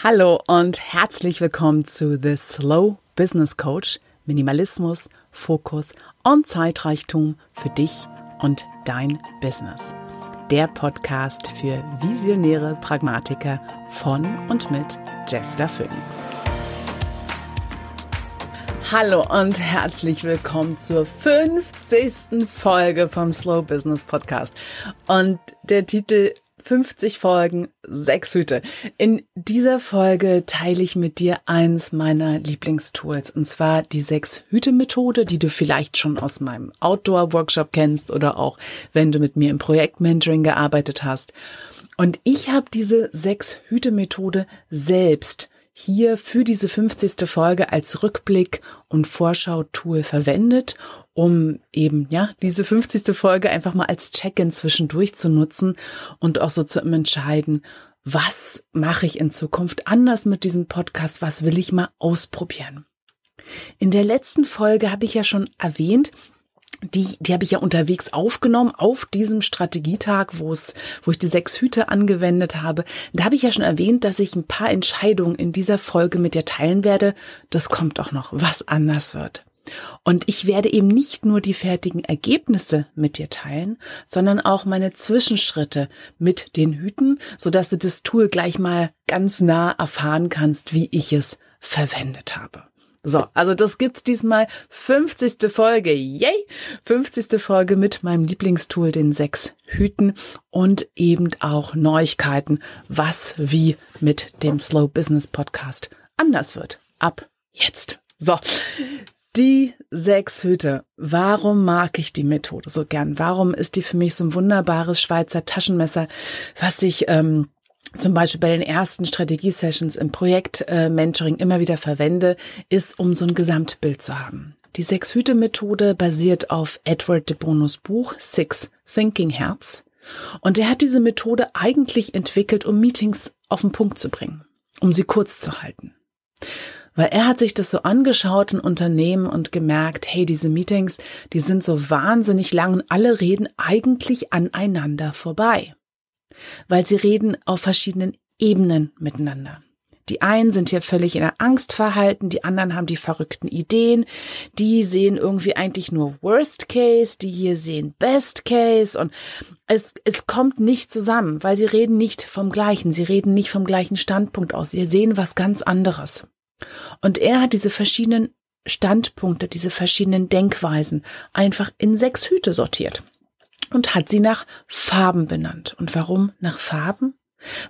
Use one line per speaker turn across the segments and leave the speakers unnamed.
Hallo und herzlich willkommen zu The Slow Business Coach. Minimalismus, Fokus und Zeitreichtum für dich und dein Business. Der Podcast für visionäre Pragmatiker von und mit Jester Phoenix. Hallo und herzlich willkommen zur 50. Folge vom Slow Business Podcast. Und der Titel 50 Folgen, sechs Hüte. In dieser Folge teile ich mit dir eins meiner Lieblingstools, und zwar die sechs Hüte Methode, die du vielleicht schon aus meinem Outdoor Workshop kennst oder auch wenn du mit mir im Projekt Mentoring gearbeitet hast. Und ich habe diese sechs Hüte Methode selbst hier für diese 50. Folge als Rückblick und Vorschau-Tool verwendet, um eben, ja, diese 50. Folge einfach mal als Check-in zwischendurch zu nutzen und auch so zu entscheiden, was mache ich in Zukunft anders mit diesem Podcast, was will ich mal ausprobieren. In der letzten Folge habe ich ja schon erwähnt, die, die habe ich ja unterwegs aufgenommen auf diesem Strategietag, wo es, wo ich die sechs Hüte angewendet habe. Da habe ich ja schon erwähnt, dass ich ein paar Entscheidungen in dieser Folge mit dir teilen werde. Das kommt auch noch, was anders wird. Und ich werde eben nicht nur die fertigen Ergebnisse mit dir teilen, sondern auch meine Zwischenschritte mit den Hüten, so dass du das Tool gleich mal ganz nah erfahren kannst, wie ich es verwendet habe. So, also das gibt's diesmal 50. Folge. Yay! 50. Folge mit meinem Lieblingstool, den sechs Hüten und eben auch Neuigkeiten, was wie mit dem Slow Business Podcast anders wird. Ab jetzt. So. Die sechs Hüte. Warum mag ich die Methode so gern? Warum ist die für mich so ein wunderbares Schweizer Taschenmesser, was ich ähm, zum Beispiel bei den ersten Strategie-Sessions im Projekt-Mentoring immer wieder verwende, ist, um so ein Gesamtbild zu haben. Die Sechs-Hüte-Methode basiert auf Edward de Bonos Buch Six Thinking Herz. Und er hat diese Methode eigentlich entwickelt, um Meetings auf den Punkt zu bringen, um sie kurz zu halten. Weil er hat sich das so angeschaut in Unternehmen und gemerkt, hey, diese Meetings, die sind so wahnsinnig lang und alle reden eigentlich aneinander vorbei weil sie reden auf verschiedenen Ebenen miteinander. Die einen sind hier völlig in der Angst verhalten, die anderen haben die verrückten Ideen, die sehen irgendwie eigentlich nur Worst Case, die hier sehen Best Case und es, es kommt nicht zusammen, weil sie reden nicht vom gleichen, sie reden nicht vom gleichen Standpunkt aus, sie sehen was ganz anderes. Und er hat diese verschiedenen Standpunkte, diese verschiedenen Denkweisen einfach in sechs Hüte sortiert und hat sie nach Farben benannt. Und warum nach Farben?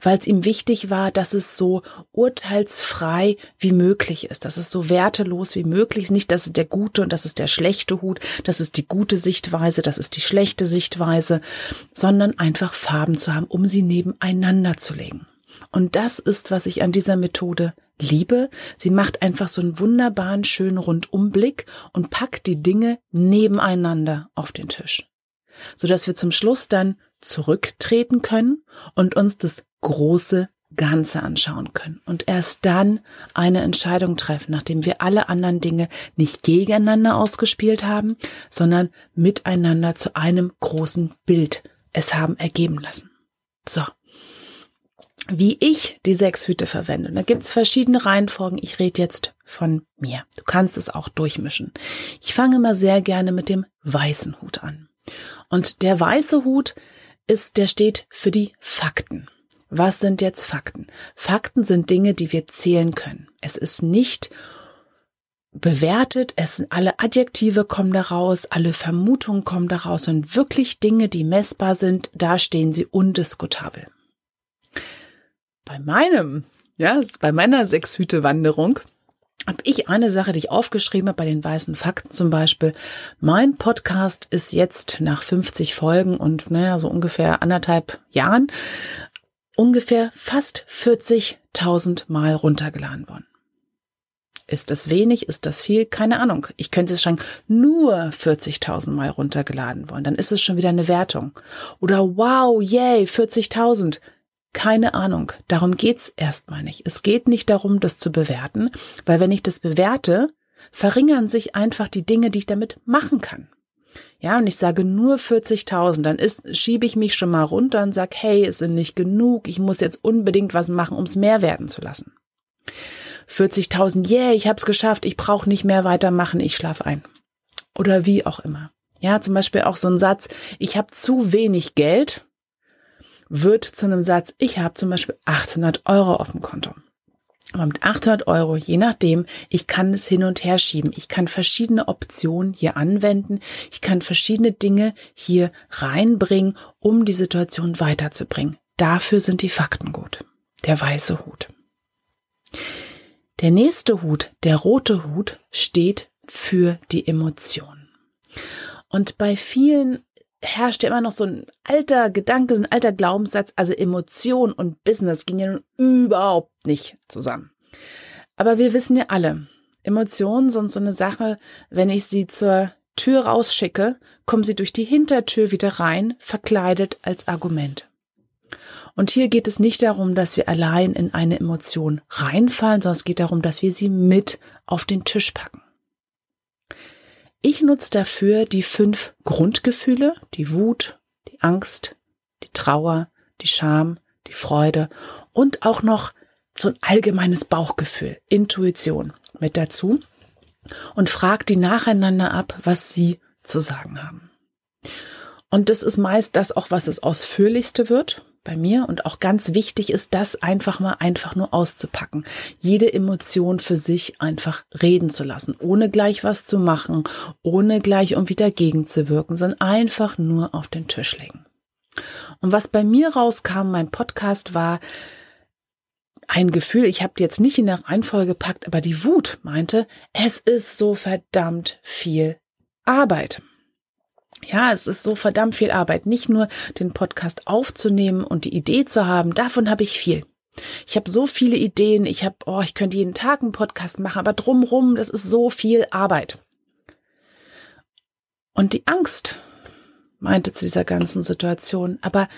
Weil es ihm wichtig war, dass es so urteilsfrei wie möglich ist, dass es so wertelos wie möglich ist. Nicht, dass es der gute und das ist der schlechte Hut, das ist die gute Sichtweise, das ist die schlechte Sichtweise, sondern einfach Farben zu haben, um sie nebeneinander zu legen. Und das ist, was ich an dieser Methode liebe. Sie macht einfach so einen wunderbaren, schönen Rundumblick und packt die Dinge nebeneinander auf den Tisch so dass wir zum Schluss dann zurücktreten können und uns das große Ganze anschauen können und erst dann eine Entscheidung treffen, nachdem wir alle anderen Dinge nicht gegeneinander ausgespielt haben, sondern miteinander zu einem großen Bild es haben ergeben lassen. So. Wie ich die sechs Hüte verwende. Da gibt's verschiedene Reihenfolgen. Ich rede jetzt von mir. Du kannst es auch durchmischen. Ich fange mal sehr gerne mit dem weißen Hut an. Und der weiße Hut ist, der steht für die Fakten. Was sind jetzt Fakten? Fakten sind Dinge, die wir zählen können. Es ist nicht bewertet, es sind alle Adjektive kommen daraus, alle Vermutungen kommen daraus und wirklich Dinge, die messbar sind, da stehen sie undiskutabel. Bei meinem, ja, bei meiner Sechshüte-Wanderung habe ich eine Sache, die ich aufgeschrieben habe bei den weißen Fakten zum Beispiel. Mein Podcast ist jetzt nach 50 Folgen und naja, so ungefähr anderthalb Jahren ungefähr fast 40.000 Mal runtergeladen worden. Ist das wenig? Ist das viel? Keine Ahnung. Ich könnte es schon nur 40.000 Mal runtergeladen worden. Dann ist es schon wieder eine Wertung. Oder wow, yay, 40.000. Keine Ahnung. Darum geht's erstmal nicht. Es geht nicht darum, das zu bewerten, weil wenn ich das bewerte, verringern sich einfach die Dinge, die ich damit machen kann. Ja, und ich sage nur 40.000, dann ist, schiebe ich mich schon mal runter und sage, hey, es sind nicht genug, ich muss jetzt unbedingt was machen, um es mehr werden zu lassen. 40.000, yeah, ich habe es geschafft, ich brauche nicht mehr weitermachen, ich schlafe ein. Oder wie auch immer. Ja, zum Beispiel auch so ein Satz, ich habe zu wenig Geld, wird zu einem Satz, ich habe zum Beispiel 800 Euro auf dem Konto. Aber mit 800 Euro, je nachdem, ich kann es hin und her schieben. Ich kann verschiedene Optionen hier anwenden. Ich kann verschiedene Dinge hier reinbringen, um die Situation weiterzubringen. Dafür sind die Fakten gut. Der weiße Hut. Der nächste Hut, der rote Hut, steht für die Emotion. Und bei vielen herrscht ja immer noch so ein alter Gedanke, so ein alter Glaubenssatz, also Emotion und Business gehen ja nun überhaupt nicht zusammen. Aber wir wissen ja alle, Emotionen sind so eine Sache, wenn ich sie zur Tür rausschicke, kommen sie durch die Hintertür wieder rein, verkleidet als Argument. Und hier geht es nicht darum, dass wir allein in eine Emotion reinfallen, sondern es geht darum, dass wir sie mit auf den Tisch packen. Ich nutze dafür die fünf Grundgefühle, die Wut, die Angst, die Trauer, die Scham, die Freude und auch noch so ein allgemeines Bauchgefühl, Intuition mit dazu und frage die nacheinander ab, was sie zu sagen haben. Und das ist meist das auch, was es ausführlichste wird bei mir und auch ganz wichtig ist, das einfach mal einfach nur auszupacken. Jede Emotion für sich einfach reden zu lassen, ohne gleich was zu machen, ohne gleich irgendwie dagegen zu wirken, sondern einfach nur auf den Tisch legen. Und was bei mir rauskam, mein Podcast war ein Gefühl, ich habe jetzt nicht in der Reihenfolge gepackt, aber die Wut meinte, es ist so verdammt viel Arbeit. Ja, es ist so verdammt viel Arbeit, nicht nur den Podcast aufzunehmen und die Idee zu haben, davon habe ich viel. Ich habe so viele Ideen, ich habe, oh, ich könnte jeden Tag einen Podcast machen, aber drumrum, das ist so viel Arbeit. Und die Angst meinte zu dieser ganzen Situation, aber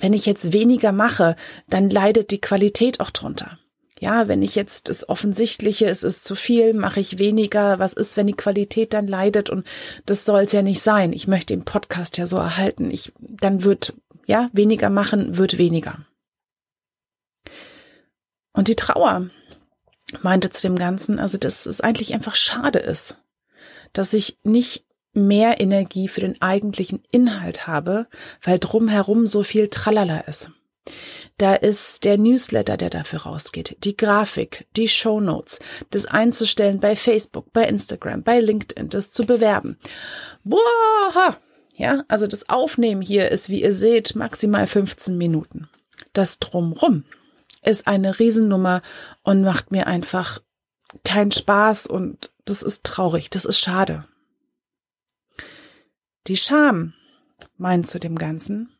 wenn ich jetzt weniger mache, dann leidet die Qualität auch drunter ja, wenn ich jetzt das Offensichtliche, es ist zu viel, mache ich weniger. Was ist, wenn die Qualität dann leidet? Und das soll es ja nicht sein. Ich möchte den Podcast ja so erhalten. Ich, dann wird, ja, weniger machen, wird weniger. Und die Trauer meinte zu dem Ganzen, also, dass es eigentlich einfach schade ist, dass ich nicht mehr Energie für den eigentlichen Inhalt habe, weil drumherum so viel Tralala ist. Da ist der Newsletter, der dafür rausgeht, die Grafik, die Show Notes, das einzustellen bei Facebook, bei Instagram, bei LinkedIn, das zu bewerben. Boah! Ja, also das Aufnehmen hier ist, wie ihr seht, maximal 15 Minuten. Das Drumrum ist eine Riesennummer und macht mir einfach keinen Spaß und das ist traurig, das ist schade. Die Scham meint zu dem Ganzen,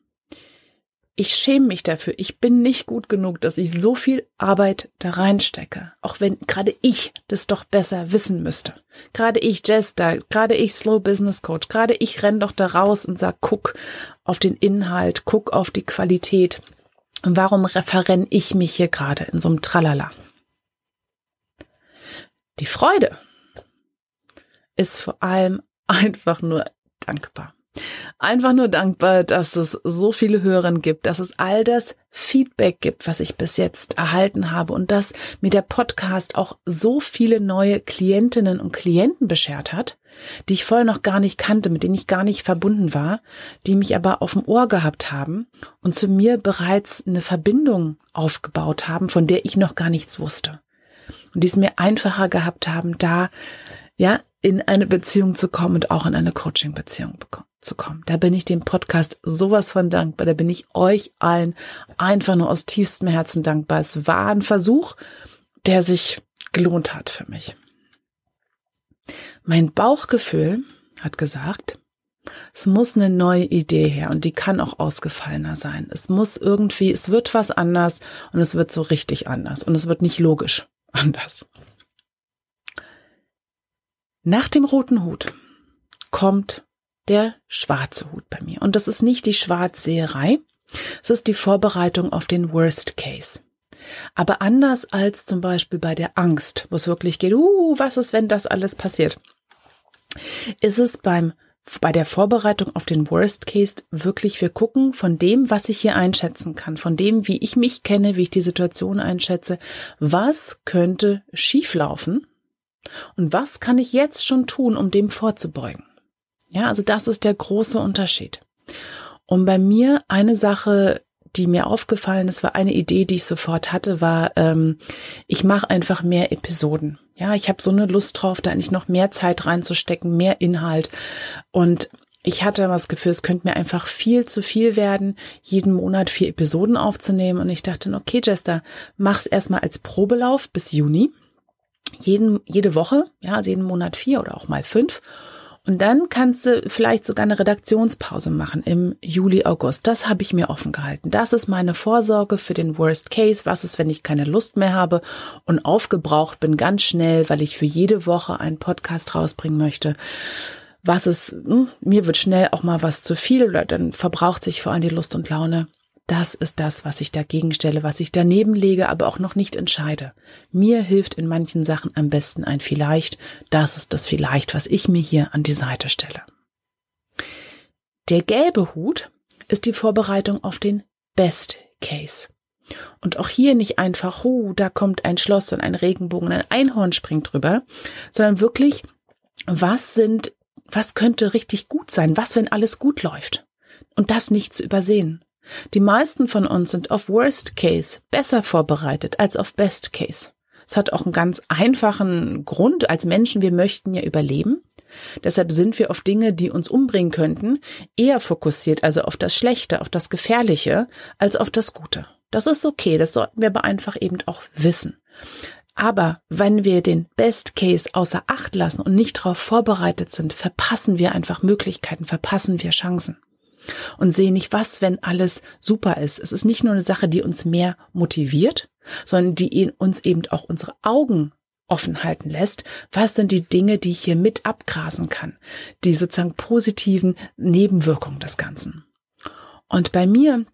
ich schäme mich dafür. Ich bin nicht gut genug, dass ich so viel Arbeit da reinstecke. Auch wenn gerade ich das doch besser wissen müsste. Gerade ich Jester, gerade ich Slow Business Coach, gerade ich renn doch da raus und sag, guck auf den Inhalt, guck auf die Qualität. Und warum referenn ich mich hier gerade in so einem Tralala? Die Freude ist vor allem einfach nur dankbar. Einfach nur dankbar, dass es so viele Hörerinnen gibt, dass es all das Feedback gibt, was ich bis jetzt erhalten habe und dass mir der Podcast auch so viele neue Klientinnen und Klienten beschert hat, die ich vorher noch gar nicht kannte, mit denen ich gar nicht verbunden war, die mich aber auf dem Ohr gehabt haben und zu mir bereits eine Verbindung aufgebaut haben, von der ich noch gar nichts wusste. Und die es mir einfacher gehabt haben, da ja in eine Beziehung zu kommen und auch in eine Coaching-Beziehung zu kommen. Da bin ich dem Podcast sowas von dankbar. Da bin ich euch allen einfach nur aus tiefstem Herzen dankbar. Es war ein Versuch, der sich gelohnt hat für mich. Mein Bauchgefühl hat gesagt, es muss eine neue Idee her und die kann auch ausgefallener sein. Es muss irgendwie, es wird was anders und es wird so richtig anders und es wird nicht logisch anders. Nach dem roten Hut kommt der schwarze Hut bei mir. Und das ist nicht die Schwarzseherei, es ist die Vorbereitung auf den Worst Case. Aber anders als zum Beispiel bei der Angst, wo es wirklich geht, uh, was ist, wenn das alles passiert, ist es beim bei der Vorbereitung auf den Worst Case wirklich, wir gucken von dem, was ich hier einschätzen kann, von dem, wie ich mich kenne, wie ich die Situation einschätze, was könnte schieflaufen und was kann ich jetzt schon tun, um dem vorzubeugen. Ja, also das ist der große Unterschied. Und bei mir eine Sache, die mir aufgefallen ist, war eine Idee, die ich sofort hatte, war, ähm, ich mache einfach mehr Episoden. Ja, ich habe so eine Lust drauf, da eigentlich noch mehr Zeit reinzustecken, mehr Inhalt. Und ich hatte das Gefühl, es könnte mir einfach viel zu viel werden, jeden Monat vier Episoden aufzunehmen. Und ich dachte, okay, Jester, mach's erstmal als Probelauf bis Juni. Jeden, jede Woche, ja, also jeden Monat vier oder auch mal fünf. Und dann kannst du vielleicht sogar eine Redaktionspause machen im Juli, August. Das habe ich mir offen gehalten. Das ist meine Vorsorge für den Worst Case. Was ist, wenn ich keine Lust mehr habe und aufgebraucht bin ganz schnell, weil ich für jede Woche einen Podcast rausbringen möchte? Was ist, hm, mir wird schnell auch mal was zu viel oder dann verbraucht sich vor allem die Lust und Laune. Das ist das, was ich dagegen stelle, was ich daneben lege, aber auch noch nicht entscheide. Mir hilft in manchen Sachen am besten ein vielleicht. Das ist das vielleicht, was ich mir hier an die Seite stelle. Der gelbe Hut ist die Vorbereitung auf den Best Case. Und auch hier nicht einfach, oh, da kommt ein Schloss und ein Regenbogen, ein Einhorn springt drüber, sondern wirklich, was sind, was könnte richtig gut sein? Was, wenn alles gut läuft? Und das nicht zu übersehen. Die meisten von uns sind auf Worst Case besser vorbereitet als auf Best Case. Es hat auch einen ganz einfachen Grund. Als Menschen, wir möchten ja überleben. Deshalb sind wir auf Dinge, die uns umbringen könnten, eher fokussiert, also auf das Schlechte, auf das Gefährliche, als auf das Gute. Das ist okay, das sollten wir aber einfach eben auch wissen. Aber wenn wir den Best Case außer Acht lassen und nicht darauf vorbereitet sind, verpassen wir einfach Möglichkeiten, verpassen wir Chancen und sehen nicht, was, wenn alles super ist. Es ist nicht nur eine Sache, die uns mehr motiviert, sondern die uns eben auch unsere Augen offen halten lässt. Was sind die Dinge, die ich hier mit abgrasen kann? Die sozusagen positiven Nebenwirkungen des Ganzen. Und bei mir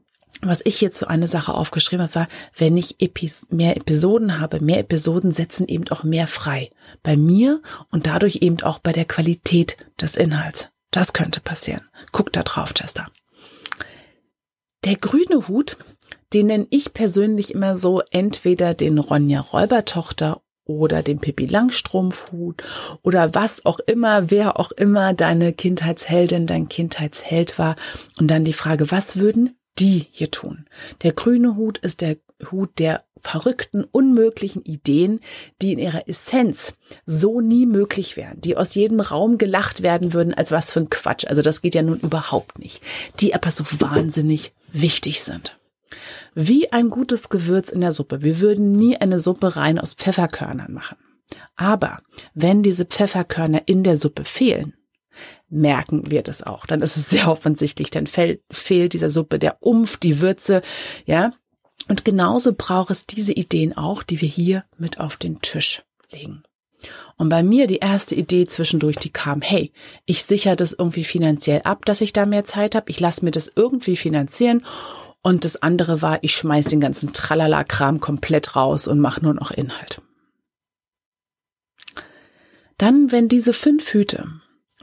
was ich jetzt so eine Sache aufgeschrieben habe, war, wenn ich Epis mehr Episoden habe, mehr Episoden setzen eben auch mehr frei. Bei mir und dadurch eben auch bei der Qualität des Inhalts. Das könnte passieren. Guck da drauf, Chester. Der grüne Hut, den nenne ich persönlich immer so entweder den Ronja Räubertochter oder den Pippi Langstrumpfhut oder was auch immer, wer auch immer deine Kindheitsheldin, dein Kindheitsheld war. Und dann die Frage, was würden die hier tun? Der grüne Hut ist der Hut der verrückten, unmöglichen Ideen, die in ihrer Essenz so nie möglich wären, die aus jedem Raum gelacht werden würden, als was für ein Quatsch. Also das geht ja nun überhaupt nicht. Die aber so wahnsinnig wichtig sind. Wie ein gutes Gewürz in der Suppe. Wir würden nie eine Suppe rein aus Pfefferkörnern machen. Aber wenn diese Pfefferkörner in der Suppe fehlen, merken wir das auch. Dann ist es sehr offensichtlich, dann fehlt, fehlt dieser Suppe der Umf, die Würze, ja. Und genauso braucht es diese Ideen auch, die wir hier mit auf den Tisch legen. Und bei mir die erste Idee zwischendurch, die kam, hey, ich sichere das irgendwie finanziell ab, dass ich da mehr Zeit habe. Ich lasse mir das irgendwie finanzieren. Und das andere war, ich schmeiß den ganzen Tralala-Kram komplett raus und mache nur noch Inhalt. Dann, wenn diese fünf Hüte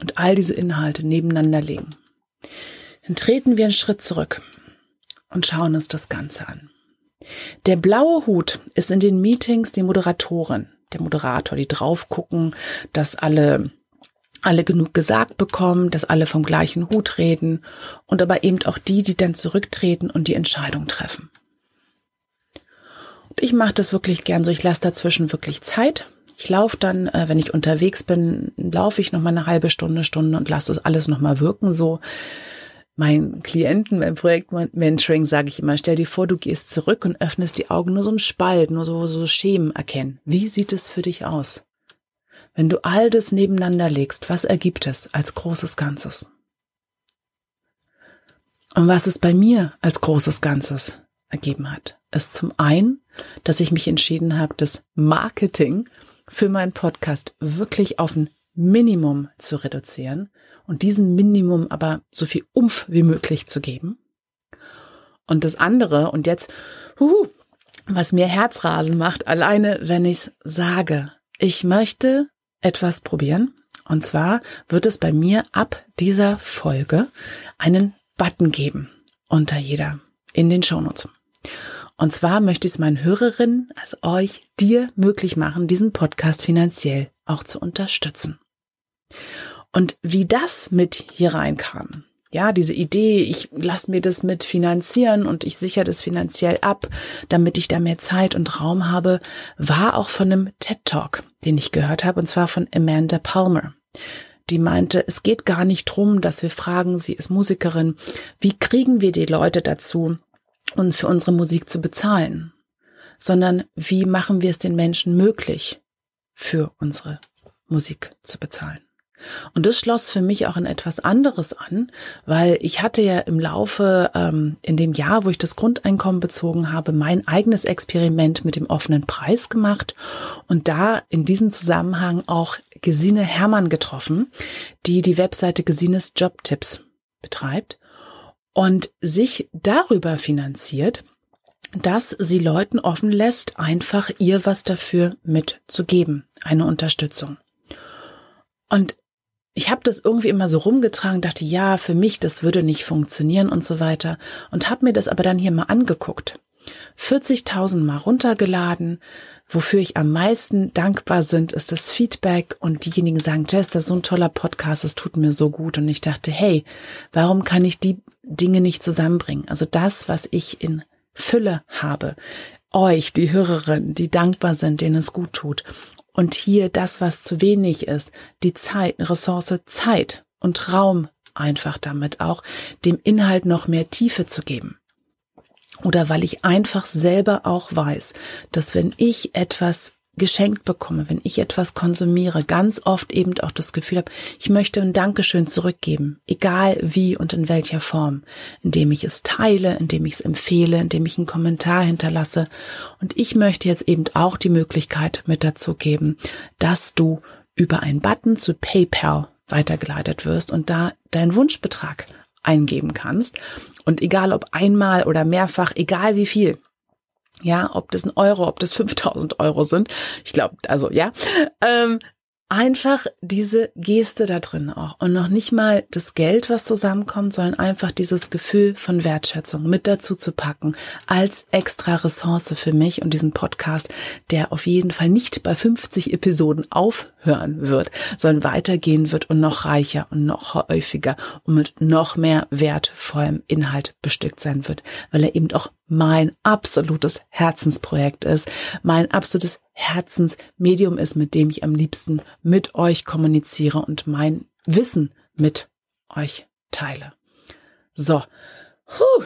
und all diese Inhalte nebeneinander liegen, dann treten wir einen Schritt zurück und schauen uns das Ganze an. Der blaue Hut ist in den Meetings die Moderatorin, der Moderator, die drauf gucken, dass alle alle genug gesagt bekommen, dass alle vom gleichen Hut reden und aber eben auch die, die dann zurücktreten und die Entscheidung treffen. Und ich mache das wirklich gern so, ich lasse dazwischen wirklich Zeit. Ich laufe dann, äh, wenn ich unterwegs bin, laufe ich noch mal eine halbe Stunde, Stunde und lasse alles noch mal wirken so meinen Klienten beim Projektmentoring sage ich immer, stell dir vor, du gehst zurück und öffnest die Augen, nur so ein Spalt, nur so, so Schemen erkennen. Wie sieht es für dich aus? Wenn du all das nebeneinander legst, was ergibt es als großes Ganzes? Und was es bei mir als großes Ganzes ergeben hat, ist zum einen, dass ich mich entschieden habe, das Marketing für meinen Podcast wirklich auf ein Minimum zu reduzieren und diesem Minimum aber so viel Umf wie möglich zu geben. Und das andere, und jetzt, huhu, was mir Herzrasen macht, alleine wenn ich sage, ich möchte etwas probieren Und zwar wird es bei mir ab dieser Folge einen Button geben unter jeder in den Shownotes. Und zwar möchte ich es meinen Hörerinnen, also euch, dir möglich machen, diesen Podcast finanziell auch zu unterstützen. Und wie das mit hier reinkam, ja, diese Idee, ich lasse mir das mit finanzieren und ich sichere das finanziell ab, damit ich da mehr Zeit und Raum habe, war auch von einem TED Talk, den ich gehört habe, und zwar von Amanda Palmer. Die meinte, es geht gar nicht drum, dass wir fragen, sie ist Musikerin, wie kriegen wir die Leute dazu, uns für unsere Musik zu bezahlen, sondern wie machen wir es den Menschen möglich, für unsere Musik zu bezahlen. Und das schloss für mich auch in etwas anderes an, weil ich hatte ja im Laufe ähm, in dem Jahr, wo ich das Grundeinkommen bezogen habe, mein eigenes Experiment mit dem offenen Preis gemacht und da in diesem Zusammenhang auch Gesine Hermann getroffen, die die Webseite Gesines Jobtipps betreibt und sich darüber finanziert, dass sie Leuten offen lässt, einfach ihr was dafür mitzugeben, eine Unterstützung. Und ich habe das irgendwie immer so rumgetragen, dachte, ja, für mich, das würde nicht funktionieren und so weiter. Und habe mir das aber dann hier mal angeguckt. 40.000 Mal runtergeladen. Wofür ich am meisten dankbar sind, ist das Feedback und diejenigen sagen, Jess, das ist so ein toller Podcast, es tut mir so gut. Und ich dachte, hey, warum kann ich die Dinge nicht zusammenbringen? Also das, was ich in Fülle habe, euch, die Hörerinnen, die dankbar sind, denen es gut tut und hier das, was zu wenig ist, die Zeit, Ressource Zeit und Raum einfach damit auch, dem Inhalt noch mehr Tiefe zu geben. Oder weil ich einfach selber auch weiß, dass wenn ich etwas geschenkt bekomme, wenn ich etwas konsumiere, ganz oft eben auch das Gefühl habe, ich möchte ein Dankeschön zurückgeben, egal wie und in welcher Form, indem ich es teile, indem ich es empfehle, indem ich einen Kommentar hinterlasse. Und ich möchte jetzt eben auch die Möglichkeit mit dazu geben, dass du über einen Button zu PayPal weitergeleitet wirst und da deinen Wunschbetrag eingeben kannst. Und egal ob einmal oder mehrfach, egal wie viel, ja, ob das ein Euro, ob das 5000 Euro sind. Ich glaube, also ja. Ähm, einfach diese Geste da drin auch und noch nicht mal das Geld, was zusammenkommt, sondern einfach dieses Gefühl von Wertschätzung mit dazu zu packen als extra Ressource für mich und diesen Podcast, der auf jeden Fall nicht bei 50 Episoden aufhören wird, sondern weitergehen wird und noch reicher und noch häufiger und mit noch mehr wertvollem Inhalt bestückt sein wird, weil er eben auch mein absolutes Herzensprojekt ist, mein absolutes Herzensmedium ist, mit dem ich am liebsten mit euch kommuniziere und mein Wissen mit euch teile. So, Puh,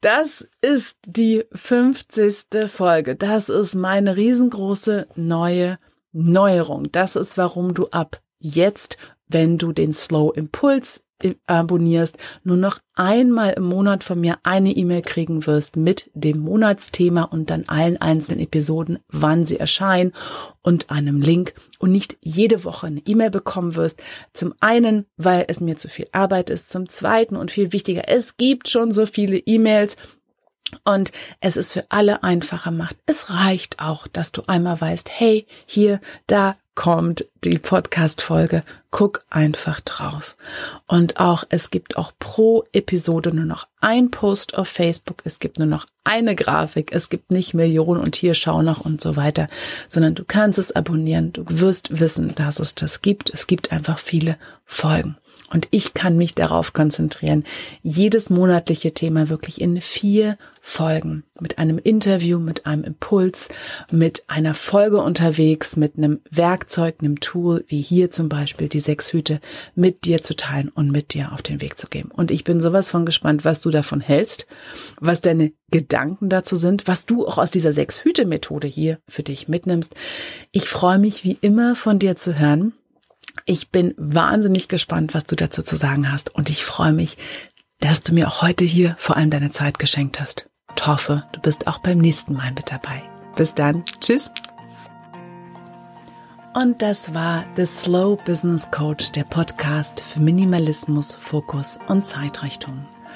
das ist die 50. Folge. Das ist meine riesengroße neue Neuerung. Das ist, warum du ab jetzt, wenn du den Slow Impuls abonnierst, nur noch einmal im Monat von mir eine E-Mail kriegen wirst mit dem Monatsthema und dann allen einzelnen Episoden, wann sie erscheinen und einem Link. Und nicht jede Woche eine E-Mail bekommen wirst. Zum einen, weil es mir zu viel Arbeit ist, zum zweiten und viel wichtiger, es gibt schon so viele E-Mails, und es ist für alle einfacher macht. Es reicht auch, dass du einmal weißt, hey, hier, da kommt die Podcast-Folge. Guck einfach drauf. Und auch, es gibt auch pro Episode nur noch ein Post auf Facebook. Es gibt nur noch eine Grafik. Es gibt nicht Millionen und hier schau noch und so weiter, sondern du kannst es abonnieren. Du wirst wissen, dass es das gibt. Es gibt einfach viele Folgen. Und ich kann mich darauf konzentrieren, jedes monatliche Thema wirklich in vier Folgen mit einem Interview, mit einem Impuls, mit einer Folge unterwegs, mit einem Werkzeug, einem Tool, wie hier zum Beispiel die sechs Hüte, mit dir zu teilen und mit dir auf den Weg zu geben. Und ich bin sowas von gespannt, was du davon hältst, was deine Gedanken dazu sind, was du auch aus dieser sechs Hüte Methode hier für dich mitnimmst. Ich freue mich wie immer von dir zu hören. Ich bin wahnsinnig gespannt, was du dazu zu sagen hast und ich freue mich, dass du mir auch heute hier vor allem deine Zeit geschenkt hast. Ich hoffe, du bist auch beim nächsten Mal mit dabei. Bis dann. Tschüss. Und das war The Slow Business Coach, der Podcast für Minimalismus, Fokus und Zeitrichtung.